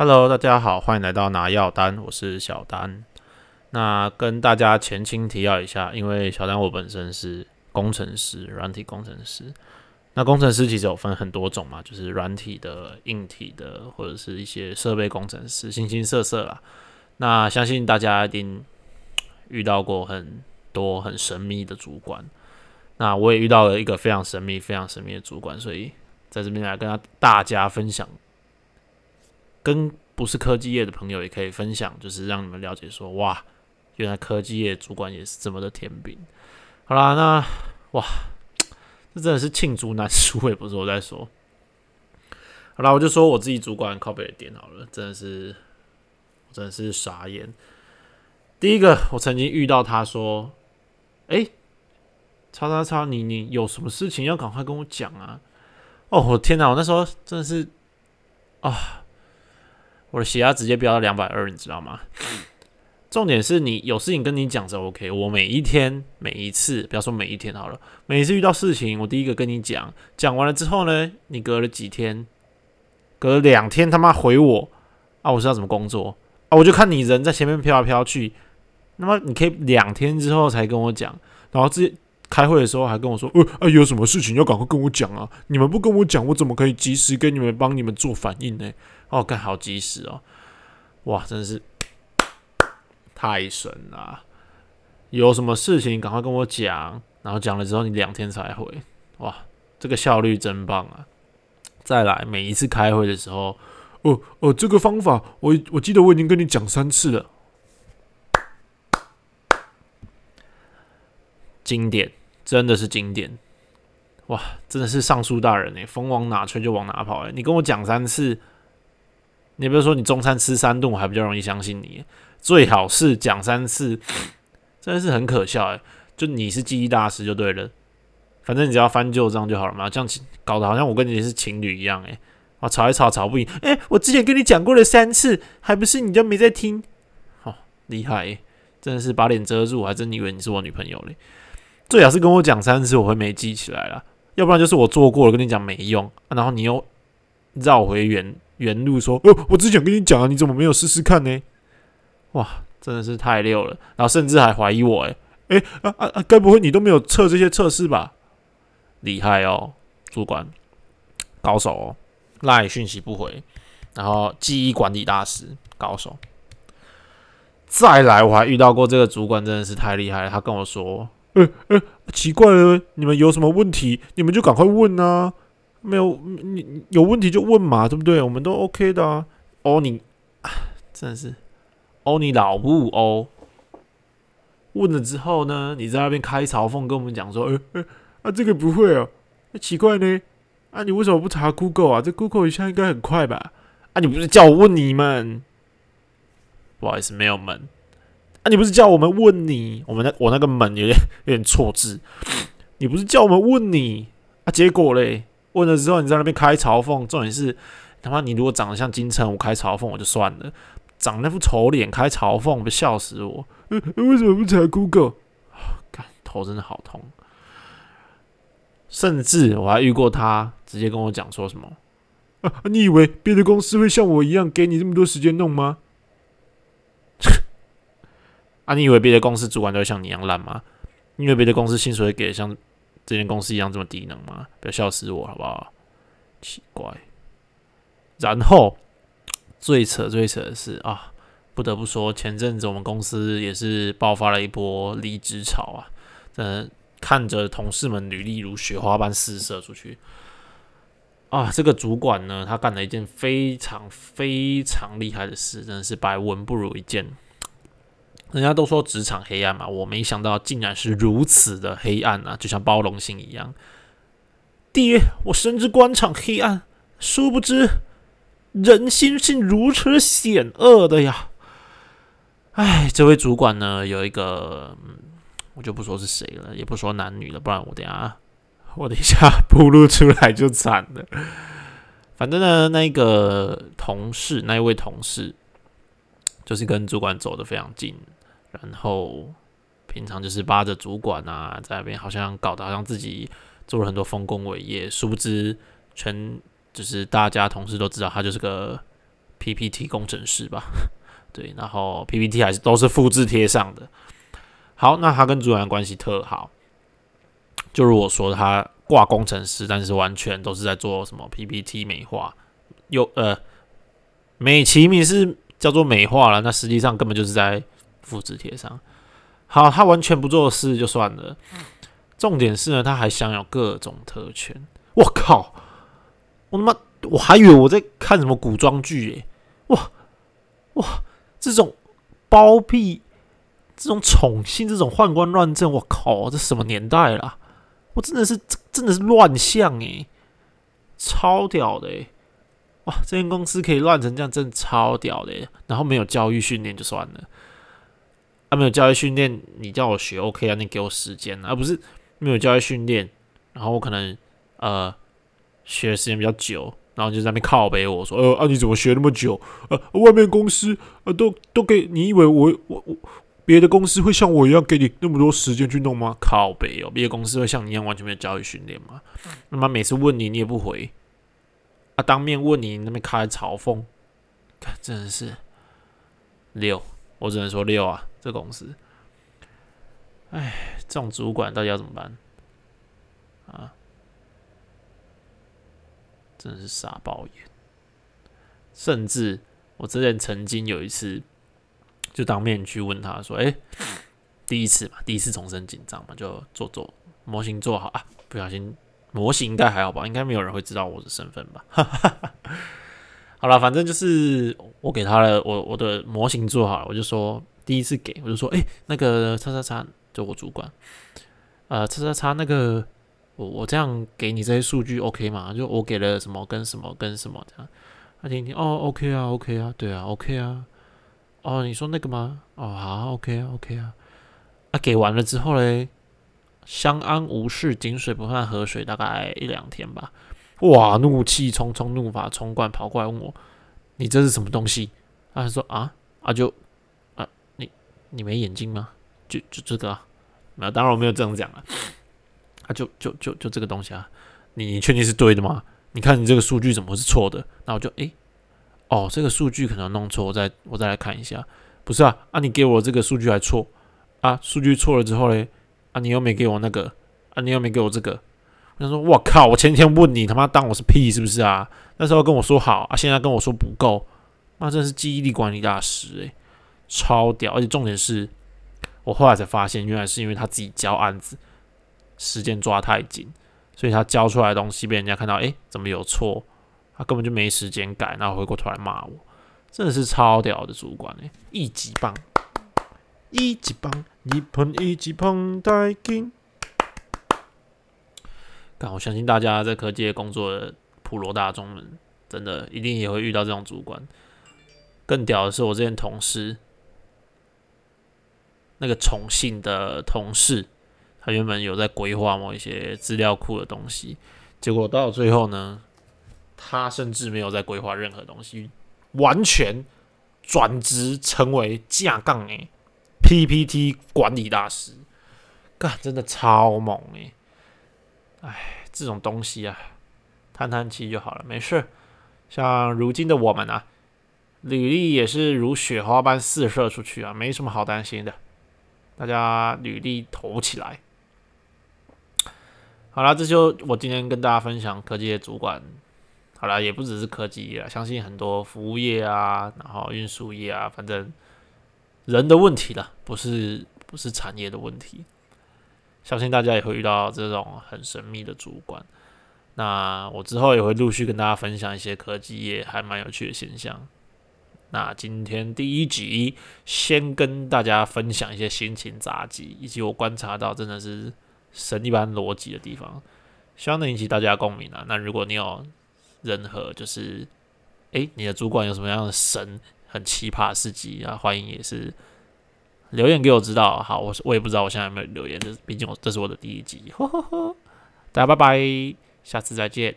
Hello，大家好，欢迎来到拿药单，我是小丹。那跟大家前情提要一下，因为小丹我本身是工程师，软体工程师。那工程师其实有分很多种嘛，就是软体的、硬体的，或者是一些设备工程师，形形色色啦。那相信大家一定遇到过很多很神秘的主管。那我也遇到了一个非常神秘、非常神秘的主管，所以在这边来跟大家分享。跟不是科技业的朋友也可以分享，就是让你们了解说，哇，原来科技业主管也是这么的甜饼。好啦，那哇，这真的是罄竹难书，也不是我在说。好啦，我就说我自己主管靠背的点好了，真的是，真的是傻眼。第一个，我曾经遇到他说，哎，叉叉叉，你你有什么事情要赶快跟我讲啊？哦，我天哪，我那时候真的是啊。我的血压直接飙到两百二，你知道吗？重点是你有事情跟你讲就 OK。我每一天每一次，不要说每一天好了，每一次遇到事情，我第一个跟你讲，讲完了之后呢，你隔了几天，隔了两天他妈回我啊，我是要怎么工作啊，我就看你人在前面飘来飘去，那么你可以两天之后才跟我讲，然后直接开会的时候还跟我说，呃啊有什么事情要赶快跟我讲啊，你们不跟我讲，我怎么可以及时跟你们帮你们做反应呢？哦，干好及时哦！哇，真的是太神了！有什么事情赶快跟我讲，然后讲了之后你两天才回，哇，这个效率真棒啊！再来，每一次开会的时候，哦哦，这个方法我我记得我已经跟你讲三次了，经典，真的是经典！哇，真的是尚书大人哎，风往哪吹就往哪跑哎，你跟我讲三次。你比如说，你中餐吃三顿，我还比较容易相信你。最好是讲三次，真的是很可笑诶。就你是记忆大师就对了，反正你只要翻旧账就好了嘛。这样搞得好像我跟你是情侣一样诶。啊，吵一吵吵不赢，诶，我之前跟你讲过了三次，还不是你就没在听？好厉害，真的是把脸遮住，我还真以为你是我女朋友嘞。最好是跟我讲三次，我会没记起来了。要不然就是我做过了，跟你讲没用，然后你又绕回原。原路说：“哦，我之前跟你讲啊，你怎么没有试试看呢？哇，真的是太溜了！然后甚至还怀疑我，诶诶啊啊啊！该不会你都没有测这些测试吧？厉害哦，主管，高手哦！赖讯息不回，然后记忆管理大师，高手。再来，我还遇到过这个主管，真的是太厉害了。他跟我说：，呃呃，奇怪了，你们有什么问题，你们就赶快问啊。”没有你有问题就问嘛，对不对？我们都 OK 的啊。哦，你真的是哦，你老不哦？问了之后呢，你在那边开嘲讽，跟我们讲说，呃呃啊，这个不会哦，那奇怪呢？啊，你为什么不查 Google 啊？这 Google 一下应该很快吧？啊，你不是叫我问你们？不好意思，没有门。啊，你不是叫我们问你？我们那我那个门有点有点错字。你不是叫我们问你啊？结果嘞？问了之后，你在那边开嘲讽，重点是他妈你如果长得像金城武开嘲讽我就算了，长那副丑脸开嘲讽，不笑死我！为什么不查 Google？看头真的好痛。甚至我还遇过他直接跟我讲说什么啊？你以为别的公司会像我一样给你这么多时间弄吗？啊？你以为别的公司主管都会像你一样烂吗？你以为别的公司薪水给像？这间公司一样这么低能吗？不要笑死我好不好？奇怪。然后最扯最扯的是啊，不得不说，前阵子我们公司也是爆发了一波离职潮啊。嗯，看着同事们履历如雪花般四射出去啊，这个主管呢，他干了一件非常非常厉害的事，真的是百闻不如一见。人家都说职场黑暗嘛，我没想到竟然是如此的黑暗啊，就像包容性一样。爹，我深知官场黑暗，殊不知人心是如此险恶的呀！哎，这位主管呢，有一个，我就不说是谁了，也不说男女了，不然我等下我等一下暴露出来就惨了。反正呢，那个同事，那一位同事，就是跟主管走的非常近。然后平常就是扒着主管啊，在那边好像搞得好像自己做了很多丰功伟业，殊不知全就是大家同事都知道他就是个 PPT 工程师吧，对，然后 PPT 还是都是复制贴上的。好，那他跟主管关系特好，就如果说他挂工程师，但是完全都是在做什么 PPT 美化，又呃美其名是叫做美化了，那实际上根本就是在复制贴上。好，他完全不做事就算了，重点是呢，他还享有各种特权。我靠，我他妈我还以为我在看什么古装剧耶！哇哇，这种包庇。这种宠幸，这种宦官乱政，我靠，这什么年代了？我真的是，真的是乱象诶，超屌的诶！哇，这间公司可以乱成这样，真的超屌的。然后没有教育训练就算了，啊，没有教育训练，你叫我学 OK 啊？你给我时间啊？而不是没有教育训练，然后我可能呃学的时间比较久，然后就在那边靠背我说，呃啊，你怎么学那么久？呃，外面公司呃都都给你以为我我我。别的公司会像我一样给你那么多时间去弄吗？靠北哦！别的公司会像你一样完全没有教育训练吗？那么每次问你你也不回，啊，当面问你那边开嘲讽，看真的是六，我只能说六啊！这公司，哎，这种主管到底要怎么办啊？真是傻爆眼！甚至我之前曾经有一次。就当面去问他说：“哎，第一次嘛，第一次重生紧张嘛，就做做模型做好啊，不小心模型应该还好吧，应该没有人会知道我的身份吧。好了，反正就是我给他了，我我的模型做好了，我就说第一次给，我就说，哎，那个叉叉叉，就我主管，呃，叉叉叉，那个我我这样给你这些数据 OK 吗？就我给了什么跟什么跟什么这样，他听听，哦，OK 啊，OK 啊，对啊，OK 啊。”哦，你说那个吗？哦，好，OK 啊，OK 啊，啊，给完了之后嘞，相安无事，井水不犯河水，大概一两天吧。哇，怒气冲冲，怒发冲冠，跑过来问我：“你这是什么东西？”他说：“啊啊，就啊，你你没眼睛吗？就就这个？没有，当然我没有这样讲啊。啊，就就就就这个东西啊，你确定是对的吗？你看你这个数据怎么会是错的？那我就诶。哦，这个数据可能弄错，我再我再来看一下。不是啊，啊，你给我这个数据还错啊？数据错了之后嘞，啊，你又没给我那个，啊，你又没给我这个。他说，我靠，我前天问你，他妈当我是屁是不是啊？那时候跟我说好啊，现在跟我说不够，那真是记忆力管理大师诶，超屌！而且重点是，我后来才发现，原来是因为他自己交案子时间抓太紧，所以他交出来的东西被人家看到，诶，怎么有错？他根本就没时间改，然后回过头来骂我，真的是超屌的主管哎，一级棒，一级棒，一碰一级棒带劲。但我相信大家在科技工作的普罗大众们，真的一定也会遇到这种主管。更屌的是，我之前同事那个宠幸的同事，他原本有在规划某一些资料库的东西，结果到最后呢？他甚至没有在规划任何东西，完全转职成为架杠诶 PPT 管理大师，干真的超猛诶！哎，这种东西啊，叹叹气就好了，没事。像如今的我们啊，履历也是如雪花般四射出去啊，没什么好担心的。大家履历投起来。好了，这就我今天跟大家分享科技的主管。好了，也不只是科技业，相信很多服务业啊，然后运输业啊，反正人的问题了，不是不是产业的问题。相信大家也会遇到这种很神秘的主管。那我之后也会陆续跟大家分享一些科技业还蛮有趣的现象。那今天第一集先跟大家分享一些心情杂技，以及我观察到真的是神一般逻辑的地方，希望能引起大家共鸣啊。那如果你有任何就是，诶，你的主管有什么样的神很奇葩事迹啊？欢迎也是留言给我知道。好，我我也不知道我现在有没有留言，这毕竟我这是我的第一集。呵呵呵大家拜拜，下次再见。